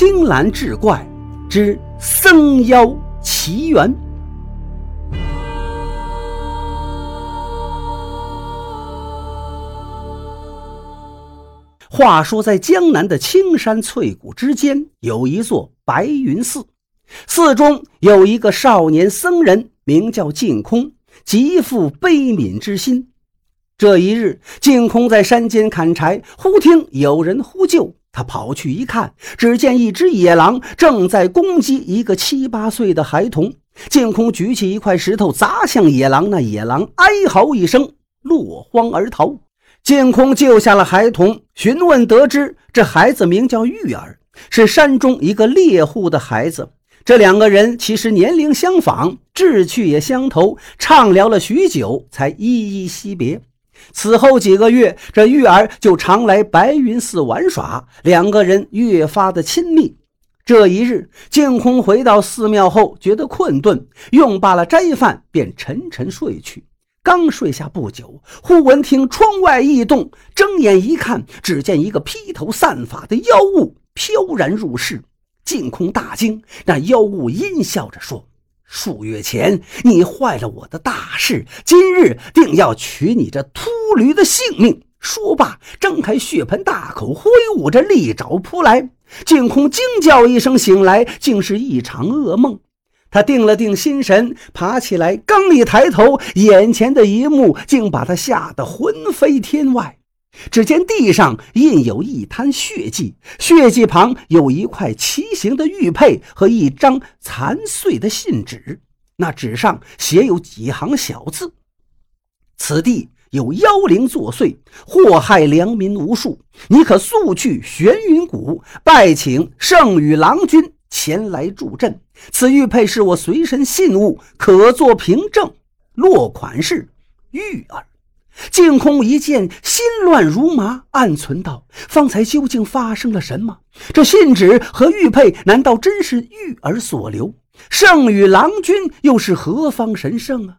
青蓝志怪之僧妖奇缘。话说，在江南的青山翠谷之间，有一座白云寺，寺中有一个少年僧人，名叫净空，极富悲悯之心。这一日，净空在山间砍柴，忽听有人呼救。他跑去一看，只见一只野狼正在攻击一个七八岁的孩童。净空举起一块石头砸向野狼，那野狼哀嚎一声，落荒而逃。净空救下了孩童，询问得知，这孩子名叫玉儿，是山中一个猎户的孩子。这两个人其实年龄相仿，志趣也相投，畅聊了许久，才依依惜别。此后几个月，这玉儿就常来白云寺玩耍，两个人越发的亲密。这一日，净空回到寺庙后，觉得困顿，用罢了斋饭，便沉沉睡去。刚睡下不久，忽闻听窗外异动，睁眼一看，只见一个披头散发的妖物飘然入室。净空大惊，那妖物阴笑着说。数月前，你坏了我的大事，今日定要取你这秃驴的性命！说罢，张开血盆大口，挥舞着利爪扑来。净空惊叫一声，醒来，竟是一场噩梦。他定了定心神，爬起来，刚一抬头，眼前的一幕竟把他吓得魂飞天外。只见地上印有一滩血迹，血迹旁有一块奇形的玉佩和一张残碎的信纸。那纸上写有几行小字：“此地有妖灵作祟，祸害良民无数。你可速去玄云谷，拜请圣宇郎君前来助阵。此玉佩是我随身信物，可作凭证。落款是玉儿。”净空一见，心乱如麻，暗存道：“方才究竟发生了什么？这信纸和玉佩，难道真是玉儿所留？圣与郎君又是何方神圣啊？”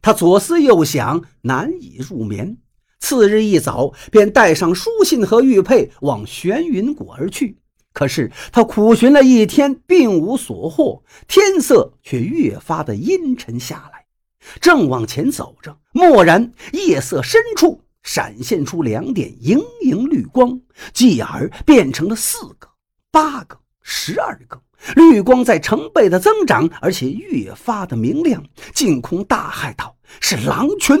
他左思右想，难以入眠。次日一早，便带上书信和玉佩往玄云谷而去。可是他苦寻了一天，并无所获，天色却越发的阴沉下来。正往前走着，蓦然夜色深处闪现出两点莹莹绿光，继而变成了四个、八个、十二个。绿光在成倍的增长，而且越发的明亮。净空大骇道：“是狼群！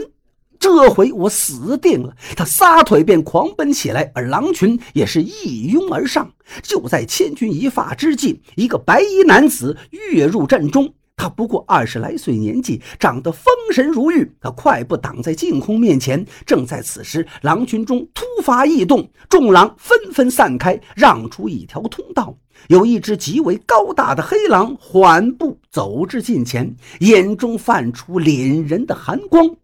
这回我死定了！”他撒腿便狂奔起来，而狼群也是一拥而上。就在千钧一发之际，一个白衣男子跃入阵中。他不过二十来岁年纪，长得风神如玉。他快步挡在净空面前。正在此时，狼群中突发异动，众狼纷纷散开，让出一条通道。有一只极为高大的黑狼缓步走至近前，眼中泛出凛人的寒光。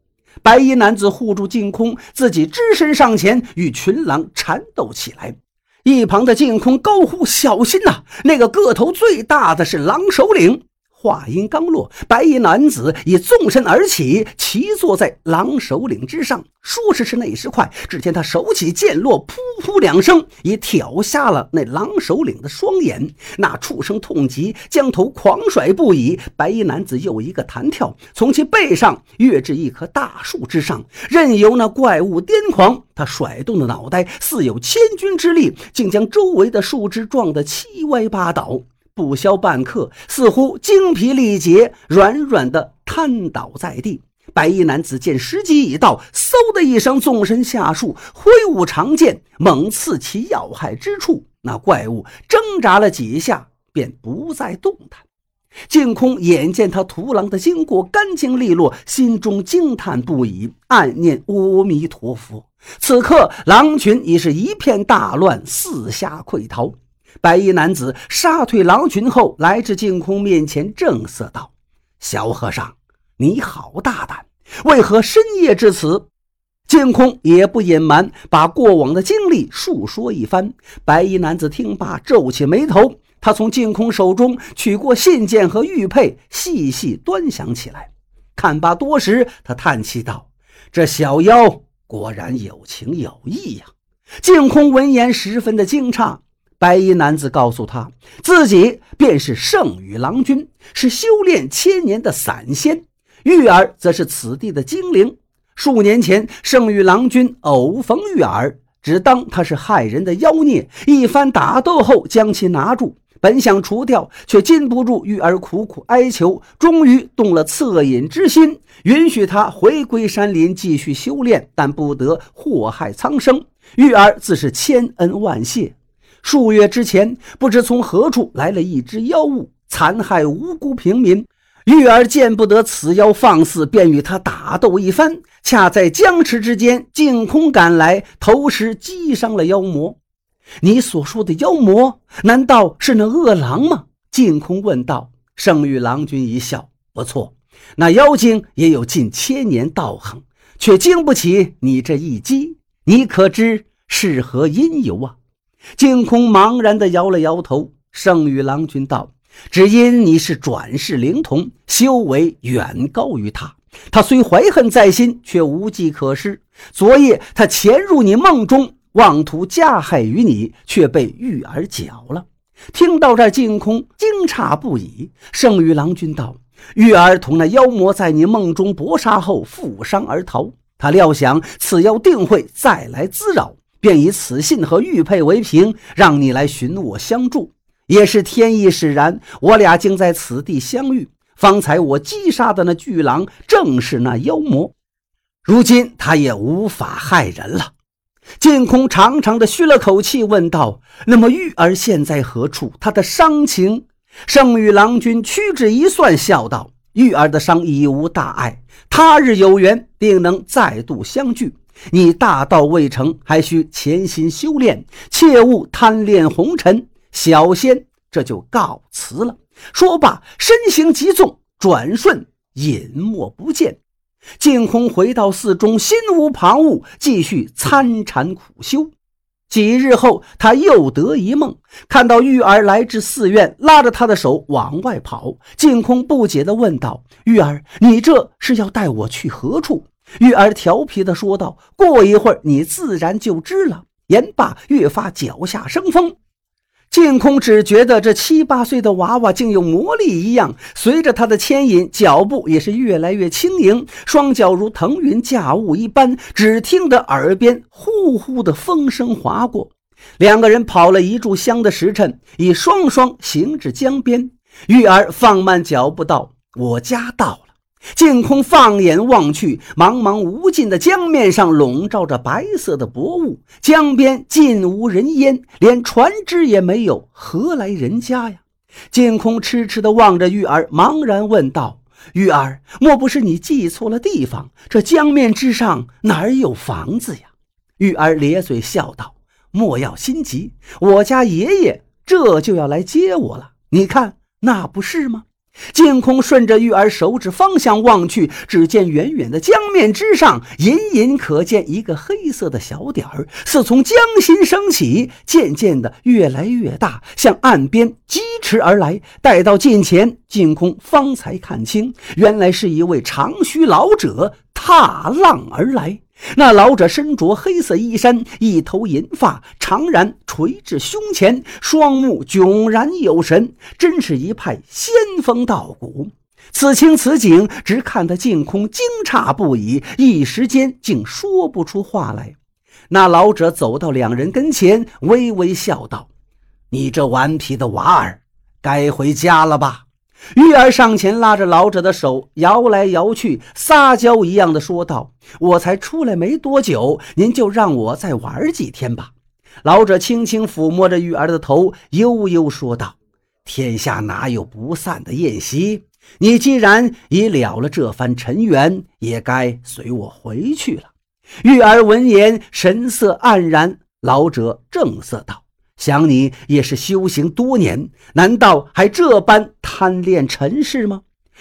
白衣男子护住净空，自己只身上前与群狼缠斗起来。一旁的净空高呼：“小心呐！那个个头最大的是狼首领。”话音刚落，白衣男子已纵身而起，骑坐在狼首领之上。说时迟，那时快，只见他手起剑落，噗噗两声，已挑瞎了那狼首领的双眼。那畜生痛极，将头狂甩不已。白衣男子又一个弹跳，从其背上跃至一棵大树之上，任由那怪物癫狂。他甩动的脑袋似有千钧之力，竟将周围的树枝撞得七歪八倒。不消半刻，似乎精疲力竭，软软的瘫倒在地。白衣男子见时机已到，嗖的一声纵身下树，挥舞长剑猛刺其要害之处。那怪物挣扎了几下，便不再动弹。净空眼见他屠狼的经过干净利落，心中惊叹不已，暗念阿弥陀佛。此刻狼群已是一片大乱，四下溃逃。白衣男子杀退狼群后，来至净空面前，正色道：“小和尚，你好大胆，为何深夜至此？”净空也不隐瞒，把过往的经历述说一番。白衣男子听罢，皱起眉头。他从净空手中取过信件和玉佩，细细端详起来。看罢多时，他叹气道：“这小妖果然有情有义呀。”净空闻言，十分的惊诧。白衣男子告诉他，自己便是圣羽郎君，是修炼千年的散仙；玉儿则是此地的精灵。数年前，圣羽郎君偶逢玉儿，只当他是害人的妖孽，一番打斗后将其拿住。本想除掉，却禁不住玉儿苦苦哀求，终于动了恻隐之心，允许他回归山林继续修炼，但不得祸害苍生。玉儿自是千恩万谢。数月之前，不知从何处来了一只妖物，残害无辜平民。玉儿见不得此妖放肆，便与他打斗一番。恰在僵持之间，净空赶来，投石击伤了妖魔。你所说的妖魔，难道是那恶狼吗？净空问道。圣域郎君一笑：“不错，那妖精也有近千年道行，却经不起你这一击。你可知是何因由啊？”净空茫然地摇了摇头。圣域郎君道：“只因你是转世灵童，修为远高于他。他虽怀恨在心，却无计可施。昨夜他潜入你梦中。”妄图加害于你，却被玉儿搅了。听到这，净空惊诧不已。圣玉郎君道：“玉儿同那妖魔在你梦中搏杀后负伤而逃，他料想此妖定会再来滋扰，便以此信和玉佩为凭，让你来寻我相助。也是天意使然，我俩竟在此地相遇。方才我击杀的那巨狼，正是那妖魔。如今他也无法害人了。”净空长长的吁了口气，问道：“那么玉儿现在何处？她的伤情？”圣女郎君屈指一算，笑道：“玉儿的伤已无大碍，他日有缘，定能再度相聚。你大道未成，还需潜心修炼，切勿贪恋红尘。小仙这就告辞了。”说罢，身形急纵，转瞬隐没不见。净空回到寺中，心无旁骛，继续参禅苦修。几日后，他又得一梦，看到玉儿来至寺院，拉着他的手往外跑。净空不解地问道：“玉儿，你这是要带我去何处？”玉儿调皮地说道：“过一会儿，你自然就知了。”言罢，越发脚下生风。净空只觉得这七八岁的娃娃竟有魔力一样，随着他的牵引，脚步也是越来越轻盈，双脚如腾云驾雾一般。只听得耳边呼呼的风声划过，两个人跑了一炷香的时辰，已双双行至江边。玉儿放慢脚步道：“我家到了。”净空放眼望去，茫茫无尽的江面上笼罩着白色的薄雾，江边尽无人烟，连船只也没有，何来人家呀？净空痴痴地望着玉儿，茫然问道：“玉儿，莫不是你记错了地方？这江面之上哪有房子呀？”玉儿咧嘴笑道：“莫要心急，我家爷爷这就要来接我了，你看那不是吗？”净空顺着玉儿手指方向望去，只见远远的江面之上，隐隐可见一个黑色的小点儿，似从江心升起，渐渐的越来越大，向岸边疾驰而来。待到近前，净空方才看清，原来是一位长须老者踏浪而来。那老者身着黑色衣衫，一头银发长髯垂至胸前，双目炯然有神，真是一派仙风道骨。此情此景，只看得净空惊诧不已，一时间竟说不出话来。那老者走到两人跟前，微微笑道：“你这顽皮的娃儿，该回家了吧？”玉儿上前拉着老者的手，摇来摇去，撒娇一样的说道：“我才出来没多久，您就让我再玩几天吧。”老者轻轻抚摸着玉儿的头，悠悠说道：“天下哪有不散的宴席？你既然已了了这番尘缘，也该随我回去了。”玉儿闻言，神色黯然。老者正色道。想你也是修行多年，难道还这般贪恋尘世吗？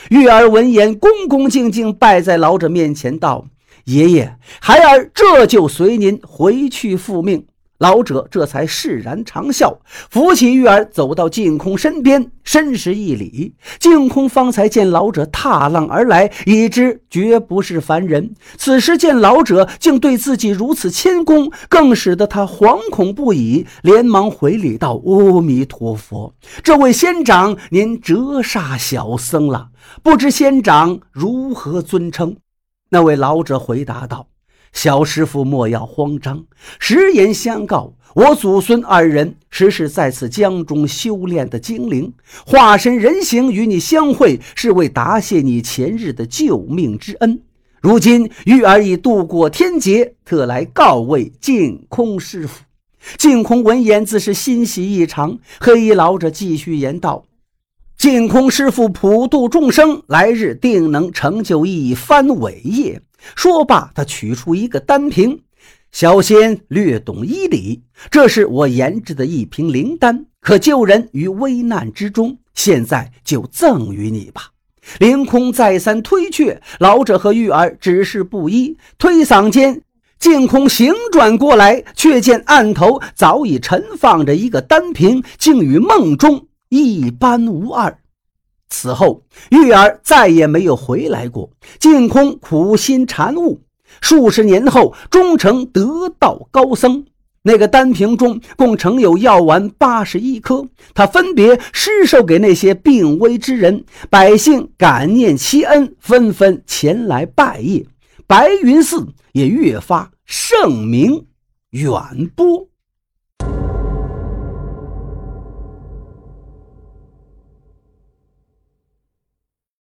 玉儿闻言，恭恭敬敬拜在老者面前，道：“爷爷，孩儿这就随您回去复命。”老者这才释然长笑，扶起玉儿走到净空身边，深施一礼。净空方才见老者踏浪而来，已知绝不是凡人。此时见老者竟对自己如此谦恭，更使得他惶恐不已，连忙回礼道：“阿弥陀佛，这位仙长，您折煞小僧了。不知仙长如何尊称？”那位老者回答道。小师傅莫要慌张，实言相告，我祖孙二人实是在此江中修炼的精灵，化身人形与你相会，是为答谢你前日的救命之恩。如今玉儿已渡过天劫，特来告慰净空师傅。净空闻言自是欣喜异常。黑衣老者继续言道：“净空师傅普度众生，来日定能成就一番伟业。”说罢，他取出一个丹瓶。小仙略懂医理，这是我研制的一瓶灵丹，可救人于危难之中。现在就赠与你吧。凌空再三推却，老者和玉儿只是不依。推搡间，净空醒转过来，却见案头早已陈放着一个丹瓶，竟与梦中一般无二。此后，玉儿再也没有回来过。净空苦心禅悟，数十年后终成得道高僧。那个丹瓶中共盛有药丸八十一颗，他分别施授给那些病危之人。百姓感念其恩，纷纷前来拜谒，白云寺也越发盛名远播。